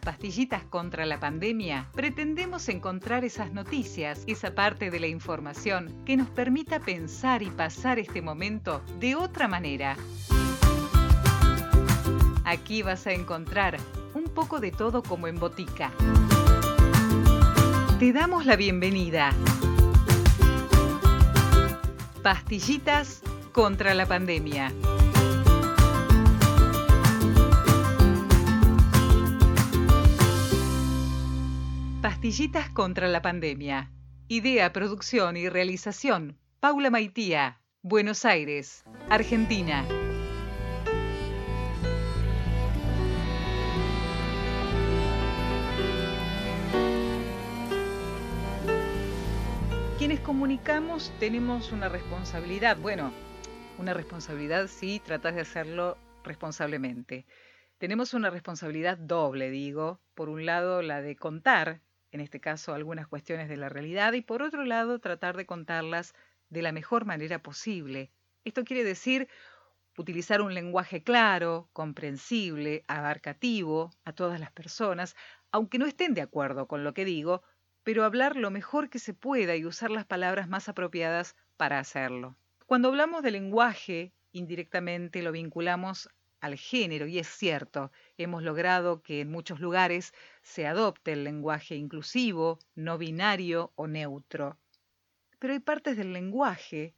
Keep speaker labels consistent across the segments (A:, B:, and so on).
A: pastillitas contra la pandemia, pretendemos encontrar esas noticias, esa parte de la información que nos permita pensar y pasar este momento de otra manera. Aquí vas a encontrar un poco de todo como en botica. Te damos la bienvenida. Pastillitas contra la pandemia. Pastillitas contra la pandemia. Idea, producción y realización. Paula Maitía, Buenos Aires, Argentina. Quienes comunicamos tenemos una responsabilidad. Bueno, una responsabilidad si tratas de hacerlo responsablemente. Tenemos una responsabilidad doble, digo. Por un lado, la de contar en este caso algunas cuestiones de la realidad, y por otro lado tratar de contarlas de la mejor manera posible. Esto quiere decir utilizar un lenguaje claro, comprensible, abarcativo a todas las personas, aunque no estén de acuerdo con lo que digo, pero hablar lo mejor que se pueda y usar las palabras más apropiadas para hacerlo. Cuando hablamos de lenguaje, indirectamente lo vinculamos al género, y es cierto, hemos logrado que en muchos lugares se adopte el lenguaje inclusivo, no binario o neutro. Pero hay partes del lenguaje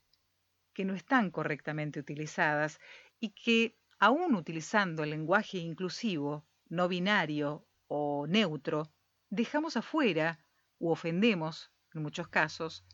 A: que no están correctamente utilizadas y que, aún utilizando el lenguaje inclusivo, no binario o neutro, dejamos afuera u ofendemos, en muchos casos,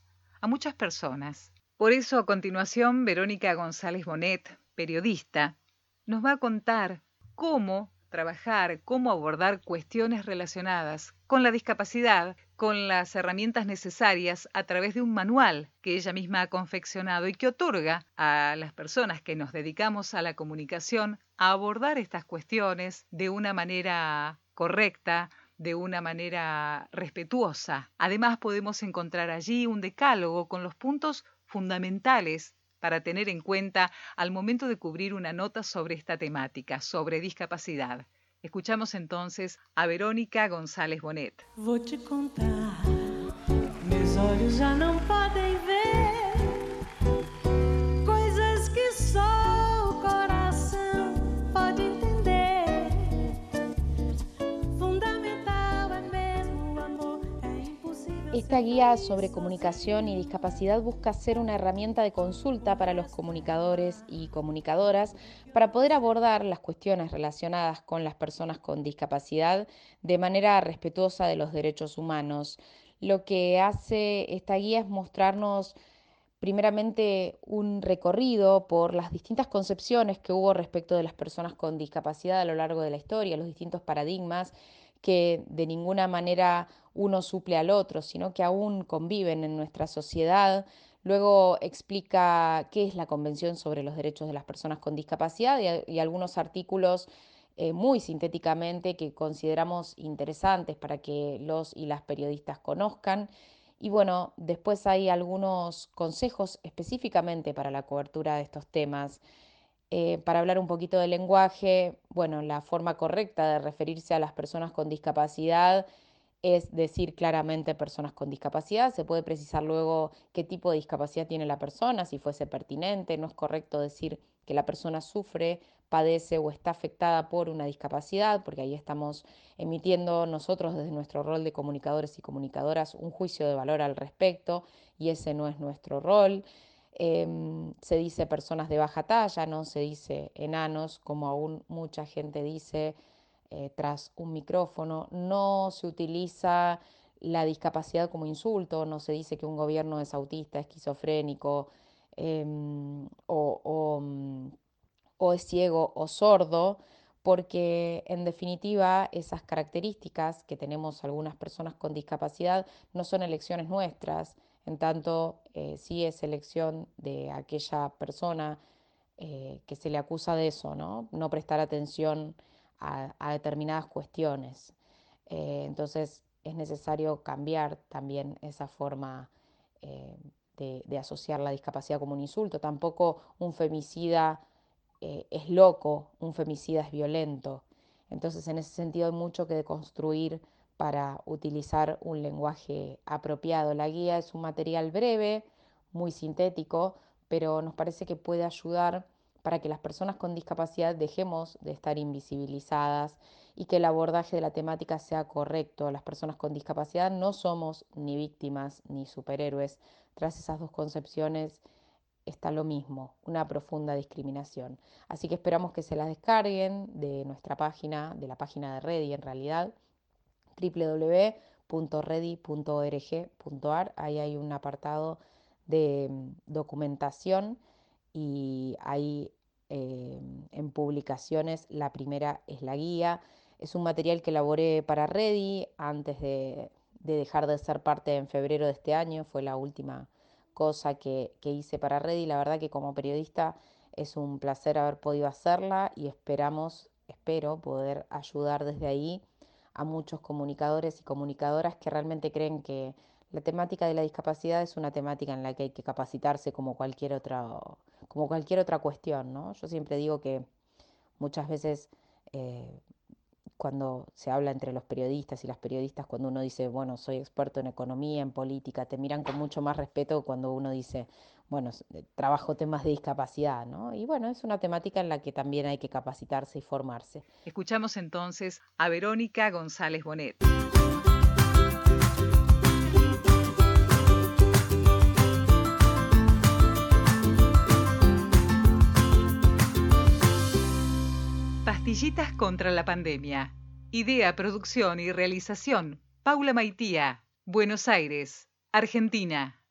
A: a muchas personas. Por eso, a continuación, Verónica González Bonet, periodista, nos va a contar cómo trabajar, cómo abordar cuestiones relacionadas con la discapacidad, con las herramientas necesarias a través de un manual que ella misma ha confeccionado y que otorga a las personas que nos dedicamos a la comunicación a abordar estas cuestiones de una manera correcta, de una manera respetuosa. Además podemos encontrar allí un decálogo con los puntos fundamentales para tener en cuenta al momento de cubrir una nota sobre esta temática, sobre discapacidad. Escuchamos entonces a Verónica González Bonet.
B: Esta guía sobre comunicación y discapacidad busca ser una herramienta de consulta para los comunicadores y comunicadoras para poder abordar las cuestiones relacionadas con las personas con discapacidad de manera respetuosa de los derechos humanos. Lo que hace esta guía es mostrarnos primeramente un recorrido por las distintas concepciones que hubo respecto de las personas con discapacidad a lo largo de la historia, los distintos paradigmas que de ninguna manera uno suple al otro, sino que aún conviven en nuestra sociedad. Luego explica qué es la Convención sobre los Derechos de las Personas con Discapacidad y, algunos artículos eh, muy sintéticamente que consideramos interesantes para que los y las periodistas conozcan. Y bueno, después hay algunos consejos específicamente para la cobertura de estos temas. Eh, para hablar un poquito del lenguaje, bueno, la forma correcta de referirse a las personas con discapacidad es decir claramente personas con discapacidad. Se puede precisar luego qué tipo de discapacidad tiene la persona, si fuese pertinente. No es correcto decir que la persona sufre, padece o está afectada por una discapacidad, porque ahí estamos emitiendo nosotros desde nuestro rol de comunicadores y comunicadoras un juicio de valor al respecto y ese no es nuestro rol. Em, se dice personas de baja talla, no se dice enanos, como aún mucha gente dice eh, tras un micrófono. No se utiliza la discapacidad como insulto, no se dice que un gobierno es autista, esquizofrénico em, o, mm, o es ciego o sordo, porque en definitiva esas características que tenemos algunas personas con discapacidad no son elecciones nuestras, en tanto eh, sí es elección de aquella persona eh, que se le acusa de eso, ¿no? No prestar atención a, determinadas cuestiones. Eh, entonces es necesario cambiar también esa forma de, de, asociar la discapacidad como un insulto. Tampoco un femicida es loco, un femicida es violento. Entonces, en ese sentido hay mucho que deconstruir para utilizar un lenguaje apropiado. La guía es un material breve, muy sintético, pero nos parece que puede ayudar para que las personas con discapacidad dejemos de estar invisibilizadas y que el abordaje de la temática sea correcto. Las personas con discapacidad no somos ni víctimas ni superhéroes. Tras esas dos concepciones está lo mismo, una profunda discriminación. Así que esperamos que se las descarguen de nuestra página, de la página de Ready en realidad, www.ready.org.ar. Ahí hay un apartado de mm, documentación y ahí eh, en publicaciones la primera es la guía. Es un material que elaboré para Ready antes de, de dejar de ser parte en febrero de este año, fue la última cosa que, que hice para Ready. La verdad que como periodista es un placer haber podido hacerla y esperamos, espero poder ayudar desde ahí a muchos comunicadores y comunicadoras que realmente creen que la temática de la discapacidad es una temática en la que hay que capacitarse como cualquier otra, como cualquier otra cuestión, ¿no? Yo siempre digo que muchas veces eh, cuando se habla entre los periodistas y las periodistas, cuando uno dice, bueno, soy experto en economía, en política, te miran con mucho más respeto cuando uno dice, bueno, eh, trabajo temas de discapacidad, ¿no? Y bueno, es una temática en la que también hay que capacitarse y formarse.
A: Escuchamos entonces a Verónica González Bonet. Pastillitas contra la pandemia. Idea, producción y realización. Paula Maitía, Buenos Aires, Argentina.